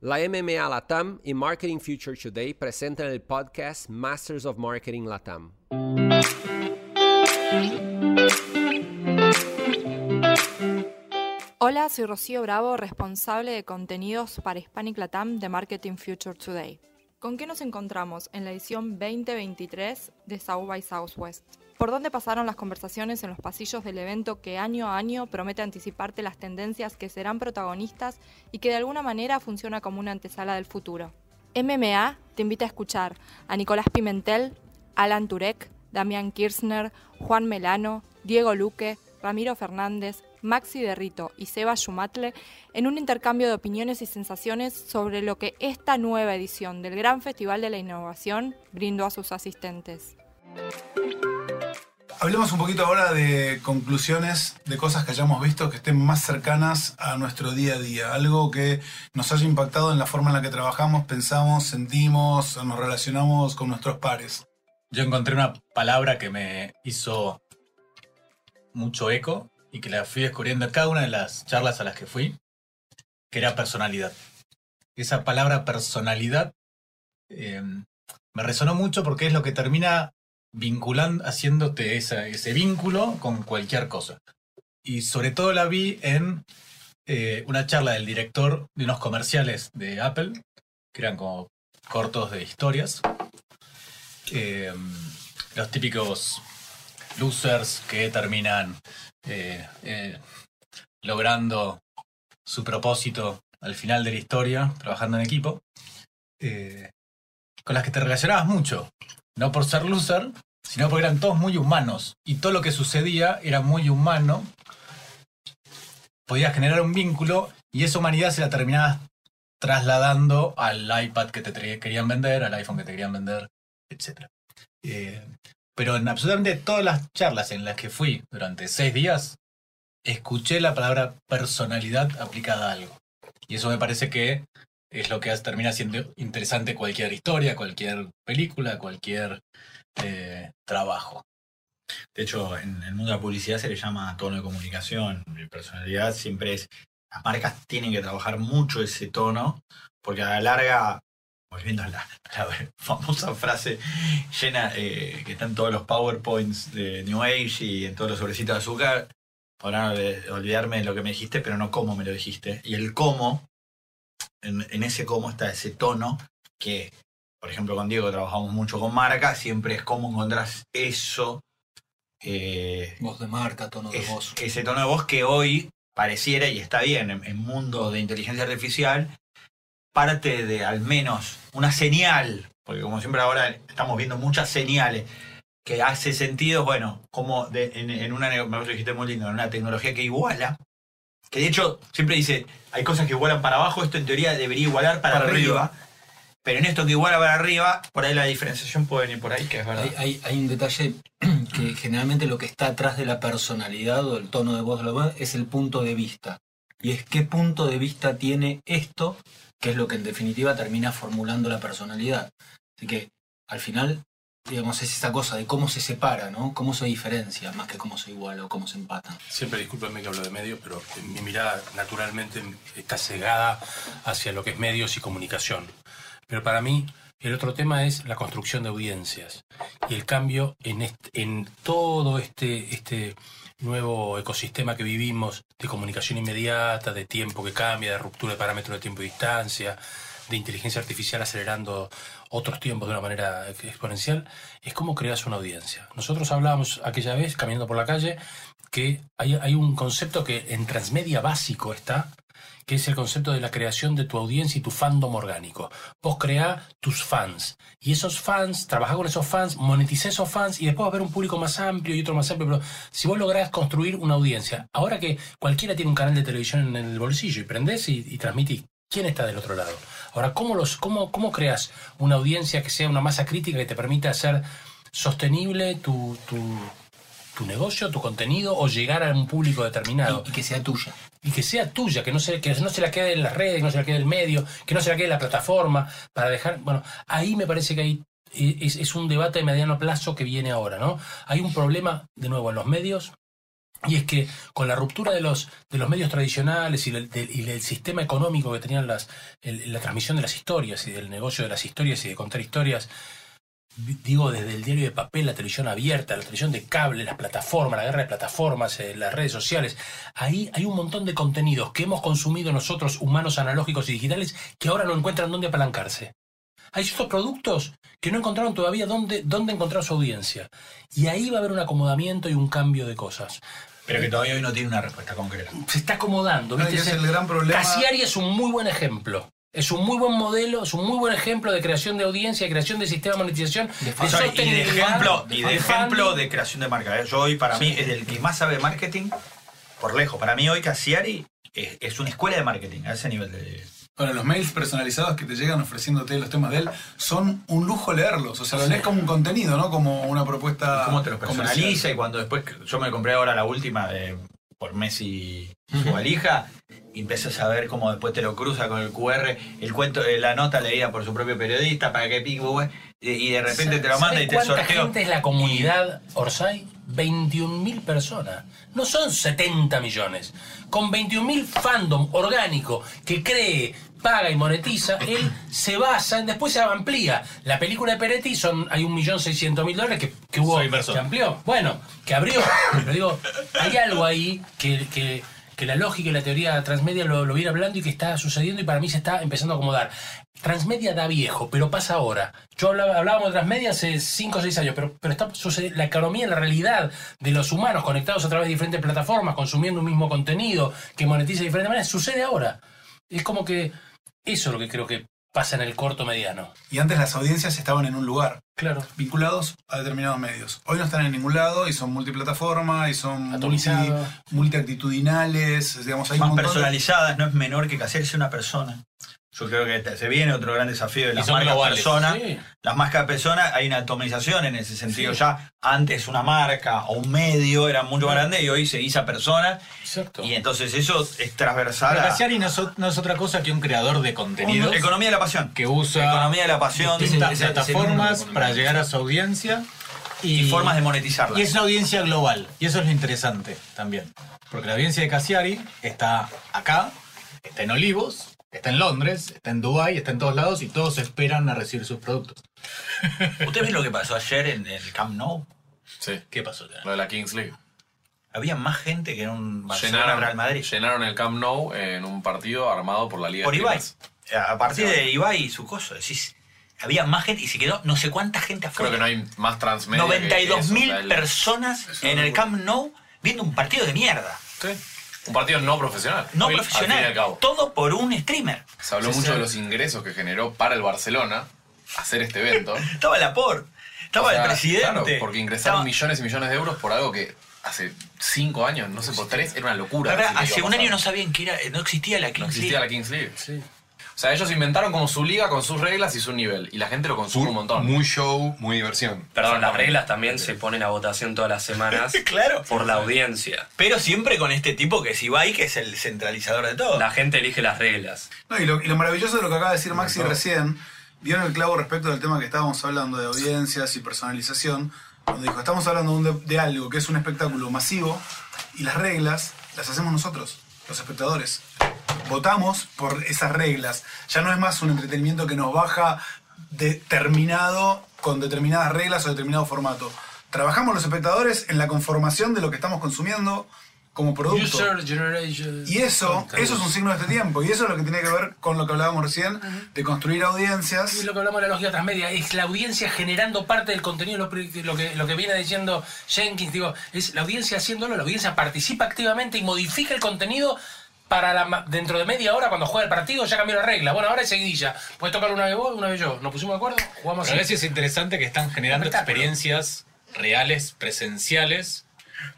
La MMA Latam y Marketing Future Today presentan el podcast Masters of Marketing Latam. Hola, soy Rocío Bravo, responsable de contenidos para Hispanic Latam de Marketing Future Today. ¿Con qué nos encontramos en la edición 2023 de South by Southwest? ¿Por dónde pasaron las conversaciones en los pasillos del evento que año a año promete anticiparte las tendencias que serán protagonistas y que de alguna manera funciona como una antesala del futuro? MMA te invita a escuchar a Nicolás Pimentel, Alan Turek, Damián Kirchner, Juan Melano, Diego Luque, Ramiro Fernández, Maxi Derrito y Seba Schumatle en un intercambio de opiniones y sensaciones sobre lo que esta nueva edición del Gran Festival de la Innovación brindó a sus asistentes. Hablemos un poquito ahora de conclusiones, de cosas que hayamos visto que estén más cercanas a nuestro día a día, algo que nos haya impactado en la forma en la que trabajamos, pensamos, sentimos, nos relacionamos con nuestros pares. Yo encontré una palabra que me hizo mucho eco y que la fui descubriendo en cada una de las charlas a las que fui, que era personalidad. Esa palabra personalidad eh, me resonó mucho porque es lo que termina vinculando, haciéndote ese vínculo con cualquier cosa. Y sobre todo la vi en eh, una charla del director de unos comerciales de Apple, que eran como cortos de historias. Eh, los típicos losers que terminan eh, eh, logrando su propósito al final de la historia, trabajando en equipo, eh, con las que te relacionabas mucho, no por ser loser, sino porque eran todos muy humanos. Y todo lo que sucedía era muy humano, podías generar un vínculo y esa humanidad se la terminabas trasladando al iPad que te querían vender, al iPhone que te querían vender, etc. Pero en absolutamente todas las charlas en las que fui durante seis días, escuché la palabra personalidad aplicada a algo. Y eso me parece que es lo que termina siendo interesante cualquier historia, cualquier película, cualquier eh, trabajo. De hecho, en el mundo de la publicidad se le llama tono de comunicación. personalidad siempre es. Las marcas tienen que trabajar mucho ese tono, porque a la larga volviendo a la, famosa frase llena eh, que está en todos los PowerPoints de New Age y en todos los sobrecitos de azúcar, para olvidarme de lo que me dijiste, pero no cómo me lo dijiste. Y el cómo, en, ese cómo está ese tono que, por ejemplo, con Diego trabajamos mucho con marca, siempre es cómo encontrás eso. Eh, voz de marca, tono de voz. Ese tono de voz que hoy pareciera, y está bien, en, en mundo de inteligencia artificial, parte de al menos una señal, porque como siempre ahora estamos viendo muchas señales que hace sentido, bueno, como en, una, me dijiste muy lindo, en una tecnología que iguala, que de hecho siempre dice, hay cosas que igualan para abajo, esto en teoría debería igualar para, arriba, pero en esto que iguala para arriba, por ahí la diferenciación puede venir por ahí, que es verdad. Hay, hay, un detalle que generalmente lo que está atrás de la personalidad o el tono de voz de la voz es el punto de vista. Y es qué punto de vista tiene esto que es lo que en definitiva termina formulando la personalidad. Así que al final, digamos, es esa cosa de cómo se separa, ¿no? Cómo se diferencia, más que cómo se iguala o cómo se empata. Siempre discúlpenme que hablo de medios, pero mi mirada naturalmente está cegada hacia lo que es medios y comunicación. Pero para mí, el otro tema es la construcción de audiencias y el cambio en, en todo este, este nuevo ecosistema que vivimos de comunicación inmediata, de tiempo que cambia, de ruptura de parámetros de tiempo y distancia, de inteligencia artificial acelerando otros tiempos de una manera exponencial, es como creas una audiencia. Nosotros hablábamos aquella vez, caminando por la calle, que hay, hay un concepto que en transmedia básico está, que es el concepto de la creación de tu audiencia y tu fandom orgánico. Vos creá tus fans. Y esos fans, trabajá con esos fans, monetizá esos fans y después va a haber un público más amplio y otro más amplio. Pero si vos lográs construir una audiencia, ahora que cualquiera tiene un canal de televisión en el bolsillo y prendés y, y transmitís, ¿quién está del otro lado? Ahora, ¿cómo, los, cómo, ¿cómo creas una audiencia que sea una masa crítica que te permita hacer sostenible tu, tu tu negocio, tu contenido o llegar a un público determinado. Y, que sea tuya. Y que sea tuya, que no, se, que no se la quede en las redes, que no se la quede en el medio, que no se la quede en la plataforma, para dejar... Bueno, ahí me parece que hay, es, un debate de mediano plazo que viene ahora, ¿no? Hay un problema, de nuevo, en los medios Y es que con la ruptura de los, de los medios tradicionales y del, y del sistema económico que tenían las, el- la transmisión de las historias y del negocio de las historias y de contar historias, digo desde el diario de papel, la televisión abierta, la televisión de cable, las plataformas, la guerra de plataformas, eh, las redes sociales, ahí hay un montón de contenidos que hemos consumido nosotros, humanos analógicos y digitales, que ahora no encuentran dónde apalancarse. Hay ciertos productos que no encontraron todavía dónde, dónde encontrar su audiencia. Y ahí va a haber un acomodamiento y un cambio de cosas. Pero que todavía hoy no tiene una respuesta concreta. Se está acomodando. No, ¿viste? y es el gran problema. Cassiari es un muy buen ejemplo. Es un muy buen modelo, es un muy buen ejemplo de creación de audiencia, de creación de sistema de monetización, de, sea, y de ejemplo, y de ejemplo de creación de marca. ¿eh? Yo hoy, para mí, es el que más sabe de marketing, por lejos. Para mí hoy Cassiari es, es una escuela de marketing, a ese nivel de... Bueno, los mails personalizados que te llegan ofreciéndote los temas de él son un lujo leerlos. O sea, lo lees como un contenido, no como una propuesta. cómo te lo comercial. personaliza y cuando después yo me compré ahora la última de por Messi su valija y empiezas a ver cómo después te lo cruza con el QR el cuento eh, la nota leída por su propio periodista para que pique güey, y de repente te lo manda ¿Sabe y te cuánta sorteo gente es la comunidad Orsay? 21.000 personas. No son 70 millones. Con 21.000 fandom orgánico que cree, paga y monetiza, él se basa en después se amplía. La película de Peretti son hay 1.600.000 dólares que, que hubo que amplió. Bueno, que abrió. Pero digo, hay algo ahí que, que, que la lógica y la teoría transmedia lo, lo viene hablando y que está sucediendo y para mí se está empezando a acomodar. Transmedia da viejo, pero pasa ahora. Yo hablaba, hablábamos de transmedia hace 5 o 6 años, pero, pero está la economía, la realidad de los humanos conectados a través de diferentes plataformas, consumiendo un mismo contenido que monetiza de diferentes maneras, sucede ahora. Es como que eso es lo que creo que pasa en el corto mediano. Y antes las audiencias estaban en un lugar, Claro. vinculados a determinados medios. Hoy no están en ningún lado y son multiplataforma y son multi, multiactitudinales. Digamos, hay un más de- personalizadas no es menor que Cassiari sea una persona yo creo que se viene otro gran desafío de las marcas globales. personas Sí. las marcas personas hay una atomización en ese sentido ya antes una marca o un medio era mucho más grande y hoy se hizo persona Exacto. y entonces eso es transversal Pero a no es, o- no es otra cosa que un creador de contenidos un- economía de la pasión que usa economía de la pasión distintas plataformas para llegar a su audiencia y, y formas de monetizarla Y es una audiencia global. Y eso es lo interesante también. Porque la audiencia de Cassiari está acá, está en Olivos, está en Londres, está en Dubái, está en todos lados y todos esperan a recibir sus productos. ¿Ustedes ven lo que pasó ayer en el Camp Nou? Sí, ¿Qué pasó? ya? lo de la Kings League. Había más gente que en un Barcelona Llenaron, Real Madrid. llenaron el Camp Nou en un partido armado por la Liga Por de Ibai. A partir de Ibai y su coso, decís, había más gente y se quedó no sé cuánta gente afuera. Creo que no hay más transmedia. que 92 eso, mil o sea, el- personas en el Camp Nou viendo un partido de mierda. Sí. Un partido no profesional. No Hoy, Al fin y profesional. al cabo. Todo por un streamer. Se habló Sí, mucho sí. de los ingresos que generó para el Barcelona hacer este evento. Estaba Laporte, estaba O sea, el presidente. Claro, porque ingresaron Estaba- millones y millones de euros por algo que hace cinco años, no sé, por tres, era una locura. Ahora, decir que hace un año no sabían que era, no existía la Kings No existía League. la Kings League. O sea, ellos inventaron como su liga con sus reglas y su nivel. Y la gente lo consume un montón. Muy show, muy diversión. Perdón, las reglas también se ponen a votación todas las semanas Claro. por la audiencia. Pero siempre con este tipo que es Ibai, que es el centralizador de todo. La gente elige las reglas. No, y, lo, y lo maravilloso de lo que acaba de decir Maxi recién, vieron el clavo respecto del tema que estábamos hablando de audiencias y personalización, donde dijo, estamos hablando de, un de- de algo que es un espectáculo masivo y las reglas las hacemos nosotros, los espectadores. Votamos por esas reglas. Ya no es más un entretenimiento que nos baja determinado con determinadas reglas o determinado formato. Trabajamos los espectadores en la conformación de lo que estamos consumiendo como producto. User generation. Y eso, eso es un signo de este tiempo. Y eso es lo que tiene que ver con lo que hablábamos recién, de construir audiencias. Es lo que hablamos de la lógica transmedia, es la audiencia generando parte del contenido, lo, lo que, lo que viene diciendo Jenkins, digo, es la audiencia haciéndolo, la audiencia participa activamente y modifica el contenido para la, dentro de media hora cuando juega el partido ya cambió la regla. Bueno, ahora es seguidilla. Puedes tocar una vez vos, una vez yo. ¿Nos pusimos de acuerdo? Jugamos Pero a veces es interesante que están generando experiencias reales, presenciales.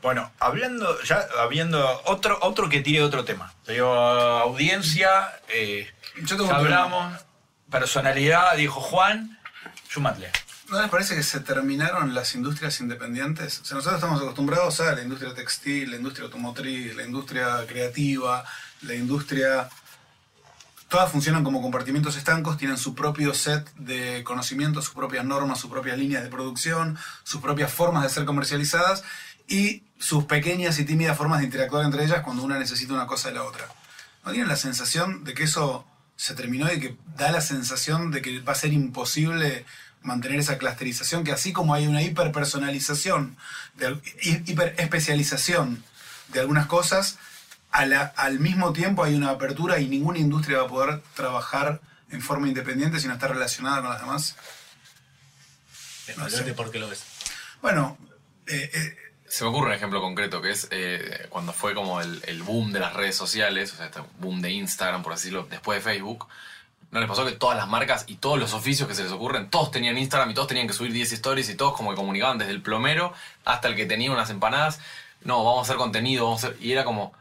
Bueno, hablando, ya habiendo otro, otro que tire otro tema. Digo, audiencia, eh, Yo tengo hablamos, personalidad, dijo Juan, Schumacher. ¿No les parece que se terminaron las industrias independientes? O sea, nosotros estamos acostumbrados a la industria textil, la industria automotriz, la industria creativa, la industria... Todas funcionan como compartimentos estancos, tienen su propio set de conocimientos, sus propias normas, sus propias líneas de producción, sus propias formas de ser comercializadas y sus pequeñas y tímidas formas de interactuar entre ellas cuando una necesita una cosa de la otra. ¿No tienen la sensación de que eso se terminó y que da la sensación de que va a ser imposible mantener esa clusterización? Que así como hay una hiperpersonalización, hiperespecialización de algunas cosas, a la- al mismo tiempo hay una apertura y ninguna industria va a poder trabajar en forma independiente sino estar relacionada con las demás. Explícate por qué lo ves. Bueno, eh, eh, Se me ocurre un ejemplo concreto que es eh, cuando fue como el, el boom de las redes sociales, o sea, este boom de Instagram, por así decirlo, después de Facebook. ¿No les pasó que todas las marcas y todos los oficios que se les ocurren, todos tenían Instagram y todos tenían que subir 10 stories y todos como que comunicaban desde el plomero hasta el que tenía unas empanadas? No, vamos a hacer contenido, vamos a hacer... Y era como,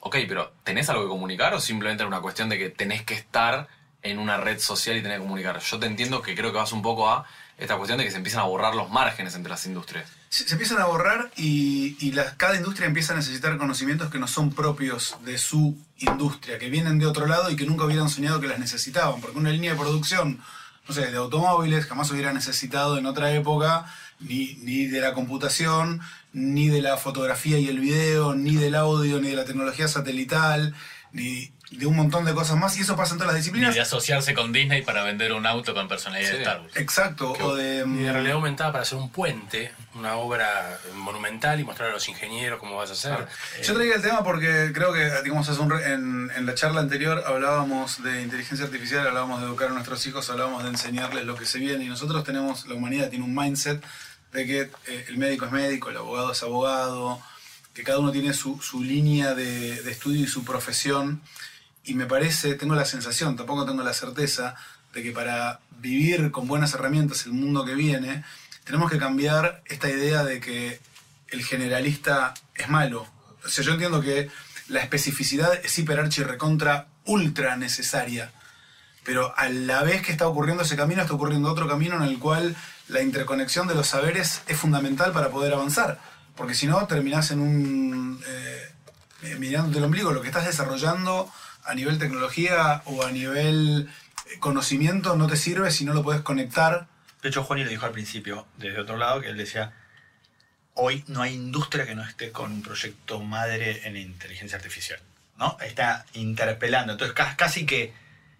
ok, pero ¿tenés algo que comunicar o simplemente era una cuestión de que tenés que estar en una red social y tener que comunicar? Yo te entiendo que creo que vas un poco a esta cuestión de que se empiezan a borrar los márgenes entre las industrias. se, empiezan a borrar y, y cada industria empieza a necesitar conocimientos que no son propios de su industria, que vienen de otro lado y que nunca hubieran soñado que las necesitaban, porque una línea de producción, no sé, de automóviles jamás hubiera necesitado en otra época ni, ni de la computación, ni de la fotografía y el video, ni del audio, ni de la tecnología satelital, ni de un montón de cosas más, y eso pasa en todas las Ni disciplinas. de asociarse con Disney para vender un auto con personalidad de. Star Wars. Exacto, o de... Y de mm, realidad aumentada para hacer un puente, una obra monumental y mostrar a los ingenieros cómo vas a hacer. Yo traía el tema porque creo que, digamos, hace un re- en, en la charla anterior hablábamos de inteligencia artificial, hablábamos de educar a nuestros hijos, hablábamos de enseñarles lo que se viene y nosotros tenemos, la humanidad tiene un mindset de que eh, el médico es médico, el abogado es abogado, que cada uno tiene su, su línea de, de estudio y su profesión y me parece, tengo la sensación, tampoco tengo la certeza, de que para vivir con buenas herramientas el mundo que viene, tenemos que cambiar esta idea de que el generalista es malo. O sea, yo entiendo que la especificidad es hiper archi recontra ultra necesaria. Pero a la vez que está ocurriendo ese camino, está ocurriendo otro camino en el cual la interconexión de los saberes es fundamental para poder avanzar. Porque si no, terminás en un. eh, eh, mirándote el ombligo. Lo que estás desarrollando a nivel tecnología o a nivel eh, conocimiento no te sirve si no lo puedes conectar. De hecho, Juan lo dijo al principio, desde otro lado, que él decía, hoy no hay industria que no esté con un proyecto madre en inteligencia artificial. ¿no? Está interpelando. Entonces, ca- casi que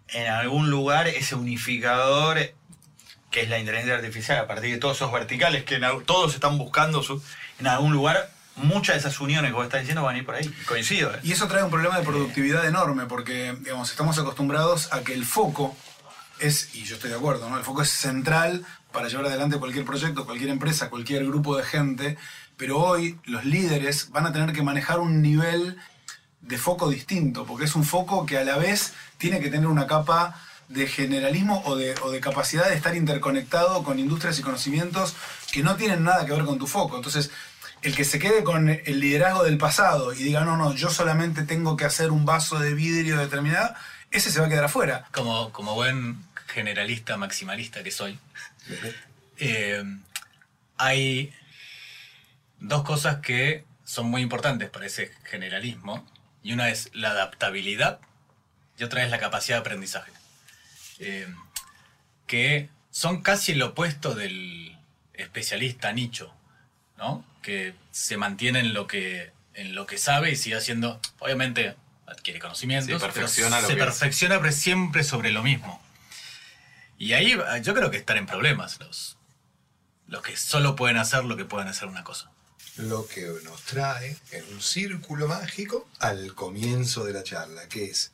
en algún lugar ese unificador que es la inteligencia artificial, a partir de todos esos verticales que todos están buscando su- en algún lugar, muchas de esas uniones que vos estás diciendo van a ir por ahí. Coincido. ¿eh? Y eso trae un problema de productividad enorme, porque digamos, estamos acostumbrados a que el foco es, y yo estoy de acuerdo, ¿no? el foco es central para llevar adelante cualquier proyecto, cualquier empresa, cualquier grupo de gente, pero hoy los líderes van a tener que manejar un nivel de foco distinto, porque es un foco que a la vez tiene que tener una capa de generalismo o de, o de capacidad de estar interconectado con industrias y conocimientos que no tienen nada que ver con tu foco. Entonces, el que se quede con el liderazgo del pasado y diga, no, no, yo solamente tengo que hacer un vaso de vidrio determinado, ese se va a quedar afuera. Como, como buen generalista maximalista que soy, eh, hay dos cosas que son muy importantes para ese generalismo. Y una es la adaptabilidad y otra es la capacidad de aprendizaje. Eh, que son casi el opuesto del especialista nicho, ¿no? Que se mantiene en lo que, en lo que sabe y sigue haciendo, obviamente adquiere conocimientos, Sí, perfecciona pero se perfecciona pero siempre sobre lo mismo. Y ahí yo creo que están en problemas los, los que solo pueden hacer lo que pueden hacer una cosa. lo que nos trae en un círculo mágico al comienzo de la charla, que es,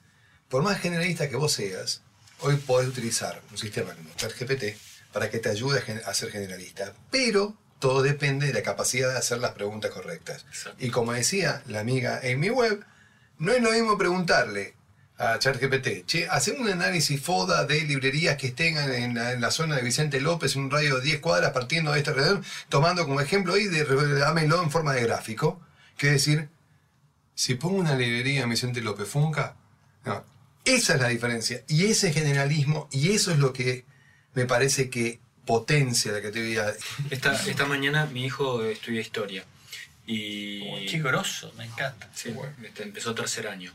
por más generalista que vos seas, hoy podés utilizar un sistema como ChatGPT para que te ayude a a ser generalista, pero todo depende de la capacidad de hacer las preguntas correctas. Exacto. Y como decía la amiga Amy Webb, no es lo mismo preguntarle a ChatGPT, che, hacemos un análisis FODA de librerías que estén en la, en la zona de Vicente López, en un radio de 10 cuadras, partiendo de este alrededor, tomando como ejemplo ahí, de, dámelo en forma de gráfico, que decir, si pongo una librería en Vicente López Funca, no, esa es la diferencia, y ese generalismo, y eso es lo que me parece que potencia la creatividad. Esta, esta mañana mi hijo estudia historia. Y. Qué grosso, me encanta. Sí, este, empezó tercer año.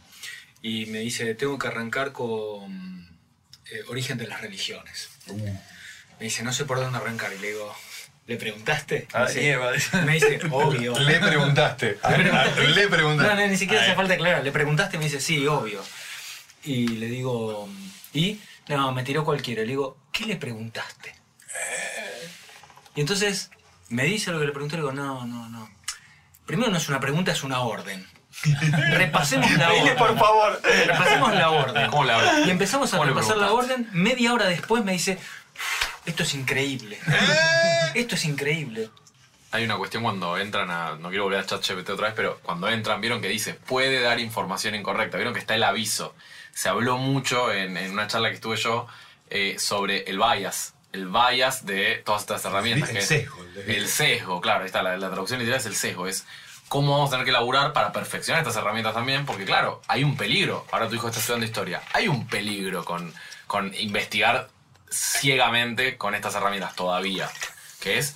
Y me dice, tengo que arrancar con eh, origen de las religiones. Me dice, no sé por dónde arrancar. Y le digo, ¿le preguntaste? Ah, Me dice- Eva, dice. me dice, obvio. Le preguntaste. Le preguntaste. Le No, preguntaste. no, ni siquiera Ah, hace eh. falta aclarar. Le preguntaste y me dice, sí, obvio. Y le digo, ¿y? No, me tiró cualquiera. Le digo, ¿qué le preguntaste? Y entonces me dice lo que le pregunté. Le digo, no, no, no. Primero no es una pregunta, es una orden. Repasemos la Dile, orden. por favor. Repasemos la orden. ¿Cómo le hablas? Y empezamos a ¿Cómo le repasar la orden. Media hora después me dice, esto es increíble. Esto es increíble. Hay una cuestión cuando entran a. No quiero volver a ChatGPT otra vez, pero cuando entran, vieron que dice puede dar información incorrecta. Vieron que está el aviso. Se habló mucho en, en una charla que estuve yo eh, sobre el bias. El bias de todas estas herramientas. El que- sesgo. El sesgo, claro, ahí está. La, la traducción literal es el sesgo. Es cómo vamos a tener que laburar para perfeccionar estas herramientas también. Porque, claro, hay un peligro. Ahora tu hijo está estudiando historia. Hay un peligro con, con investigar ciegamente con estas herramientas todavía. Que es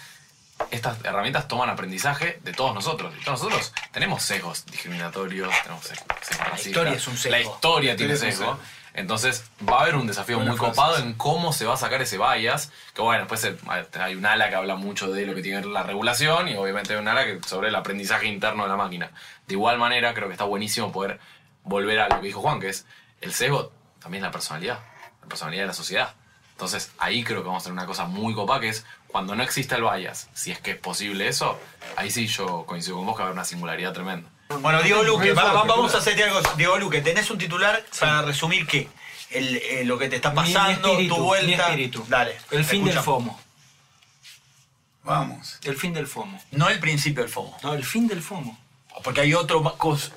estas herramientas toman aprendizaje de todos nosotros. Y todos nosotros tenemos sesgos discriminatorios, tenemos sesgos racistas. historia es un sesgo. La historia tiene La sesgo. sesgo. Entonces va a haber un desafío muy copado en cómo se va a sacar ese bias. Que bueno, después hay un ala que habla mucho de lo que tiene la regulación y obviamente hay un ala que sobre el aprendizaje interno de la máquina. De igual manera, creo que está buenísimo poder volver a lo que dijo Juan, que es el sesgo también es la personalidad, la personalidad de la sociedad. Entonces ahí creo que vamos a tener una cosa muy copa que es cuando no exista el bias, si es que es posible eso, ahí sí yo coincido con vos que va a haber una singularidad tremenda. Bueno, Diego Luque, va- va- vamos a hacerte algo. Diego Luque, tenés un titular para resumir qué? El, eh, lo que te está Mi- mi pasando, espíritu, tu mi vuelta. espíritu. Dale. El fin escucha. del FOMO. Vamos. El fin del FOMO. No el principio del FOMO. No, el fin del FOMO. Porque hay otro, eh,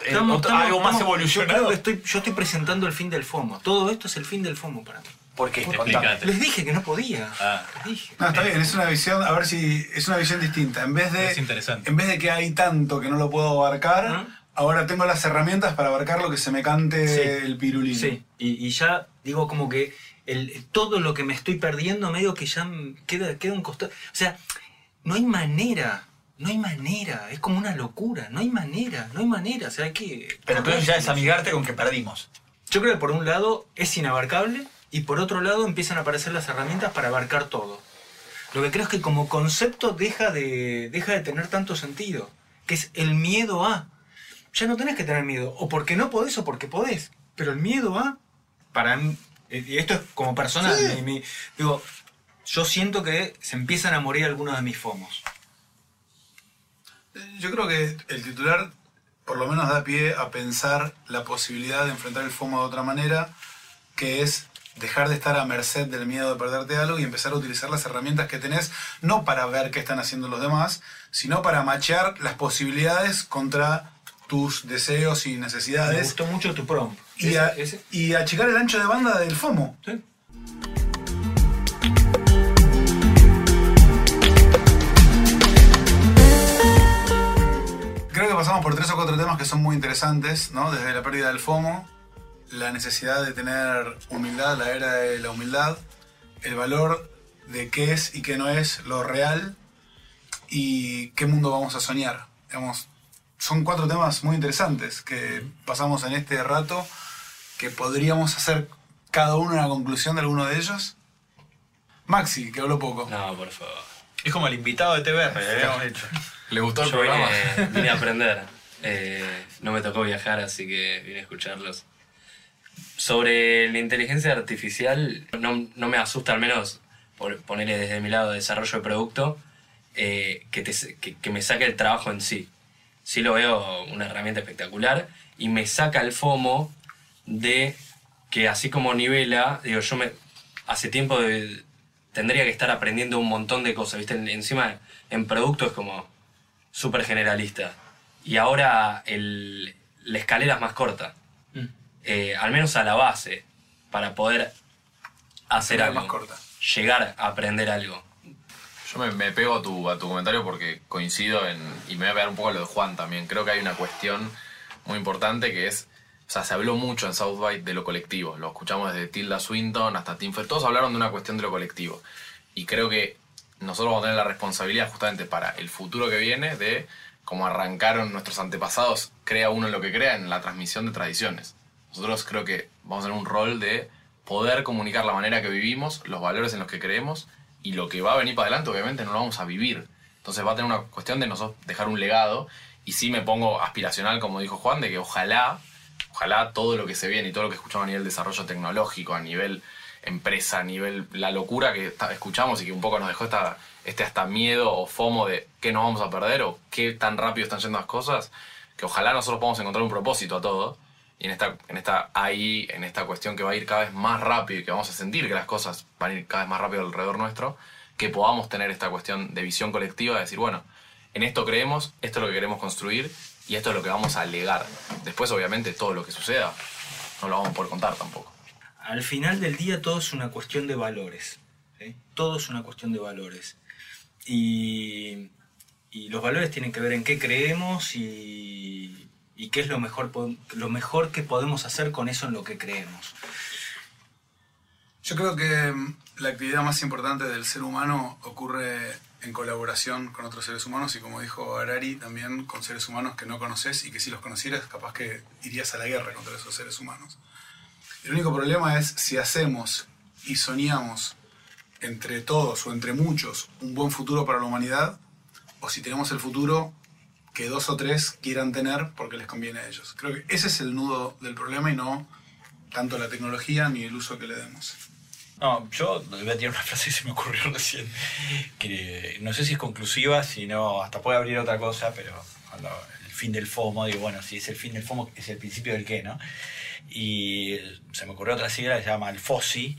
Estamos- otro- estamos- algo más estamos- Yo, evolucionado. que estoy, yo estoy presentando el fin del FOMO. Todo esto es el fin del FOMO para mí. ¿Por qué? Explícate. Contame. Les dije que no podía. Ah. Les dije. No, está bien, es una visión, a ver si es una visión distinta. En vez de, Es interesante. en vez de que hay tanto que no lo puedo abarcar, ahora tengo las herramientas para abarcar lo que se me cante Sí. el pirulín. Sí, y, y ya digo como que el, todo lo que me estoy perdiendo medio que ya queda, queda un costado. O sea, no hay manera, no hay manera, es como una locura, no hay manera, no hay manera, o sea, hay que... Pero entonces ya es amigarte con que perdimos. Yo creo que por un lado es inabarcable y por otro lado empiezan a aparecer las herramientas para abarcar todo. Lo que creo es que como concepto deja de, deja de tener tanto sentido, que es el miedo a. Ya no tenés que tener miedo, o porque no podés o porque podés, pero el miedo a, para mí, eh, y esto es como personal, mi- mi- digo, yo siento que se empiezan a morir algunos de mis fomos. Yo creo que el titular por lo menos da pie a pensar la posibilidad de enfrentar el FOMO de otra manera, que es dejar de estar a merced del miedo de perderte algo y empezar a utilizar las herramientas que tenés, no para ver qué están haciendo los demás, sino para machear las posibilidades contra tus deseos y Me necesidades gustó mucho tu prompt. y, a- ese- y achicar el ancho de banda del FOMO. sí. Creo que pasamos por tres o cuatro temas que son muy interesantes, ¿no? Desde la pérdida del FOMO, la necesidad de tener humildad, la era de la humildad, el valor de qué es y qué no es lo real y qué mundo vamos a soñar. Digamos, son cuatro temas muy interesantes que pasamos en este rato, que podríamos hacer cada uno una conclusión de alguno de ellos. Maxi, que habló poco. No, por favor. Es como el invitado de TBR, le habíamos hecho. ¿Le gustó el Yo programa? vine, vine a aprender. Eh, no me tocó viajar, así que vine a escucharlos. Sobre la inteligencia artificial, no, no me asusta al menos por ponerle desde mi lado de desarrollo de producto, eh, que, que- me saque el trabajo en sí. Sí lo veo una herramienta espectacular y me saca el FOMO de que así como nivela, digo, yo hace tiempo tendría que estar aprendiendo un montón de cosas, ¿viste? En- Encima en producto es como súper generalista. Y ahora el- la escalera es más corta. Eh, al menos a la base, para poder hacer algo. más corta. Llegar a aprender algo. Yo me, me pego a tu, a tu comentario porque coincido en, y me voy a pegar un poco a lo de Juan también. Creo que hay una cuestión muy importante que es, o sea, se habló mucho en South by de lo colectivo. Lo escuchamos desde Tilda Swinton hasta Tim Fer. Todos hablaron de una cuestión de lo colectivo. Y creo que nosotros vamos a tener la responsabilidad justamente para el futuro que viene de, como arrancaron nuestros antepasados, crea uno lo que crea en la transmisión de tradiciones. Nosotros creo que vamos a tener un rol de poder comunicar la manera que vivimos, los valores en los que creemos y lo que va a venir para adelante obviamente no lo vamos a vivir. Entonces va a tener una cuestión de nosotros dejar un legado y sí me pongo aspiracional, como dijo Juan, de que ojalá, ojalá todo lo que se viene y todo lo que escuchamos a nivel desarrollo tecnológico, a nivel empresa, a nivel la locura que escuchamos y que un poco nos dejó esta, este hasta miedo o fomo de qué nos vamos a perder o qué tan rápido están yendo las cosas, que ojalá nosotros podamos encontrar un propósito a todo y en esta, en esta ahí, en esta cuestión que va a ir cada vez más rápido y que vamos a sentir que las cosas van a ir cada vez más rápido alrededor nuestro, que podamos tener esta cuestión de visión colectiva, de decir, bueno, en esto creemos, esto es lo que queremos construir y esto es lo que vamos a legar. Después, obviamente, todo lo que suceda no lo vamos a contar tampoco. Al final del día todo es una cuestión de valores. ¿sí? Todo es una cuestión de valores. Y, y los valores tienen que ver en qué creemos y, y qué es lo mejor, lo mejor que podemos hacer con eso en lo que creemos. Yo creo que mm, la actividad más importante del ser humano ocurre en colaboración con otros seres humanos y como dijo Harari, también con seres humanos que no conoces y que si los conocieras capaz que irías a la guerra contra esos seres humanos. El único problema es si hacemos y soñamos entre todos o entre muchos un buen futuro para la humanidad o si tenemos el futuro que dos o tres quieran tener porque les conviene a ellos. Creo que ese es el nudo del problema y no tanto la tecnología ni el uso que le demos. No, yo voy a tirar una frase que se me ocurrió recién, que no sé si es conclusiva, sino hasta puede abrir otra cosa, pero el fin del FOMO, digo, bueno, si es el fin del FOMO, es el principio del qué, ¿no? Y se me ocurrió otra sigla que se llama el FOSI,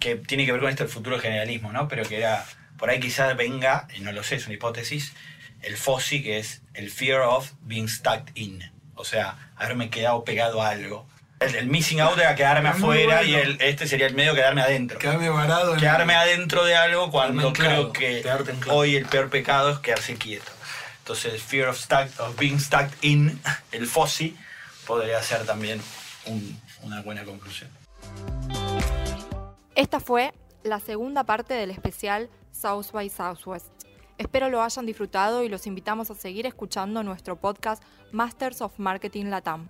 que tiene que ver con esto del futuro generalismo, ¿no? Pero que era, por ahí quizás venga, y no lo sé, es una hipótesis, el FOSI, que es el Fear of Being Stuck In, o sea, haberme quedado pegado a algo. El, el missing out era quedarme Es afuera bueno. y el, este sería el medio quedarme adentro Quedarme varado quedarme adentro de algo cuando creo que hoy el peor pecado es quedarse quieto. Entonces, fear of, stuck, of being stuck in, el FOSI, podría ser también un- una buena conclusión. Esta fue la segunda parte del especial South by Southwest. Espero lo hayan disfrutado y los invitamos a seguir escuchando nuestro podcast Masters of Marketing Latam.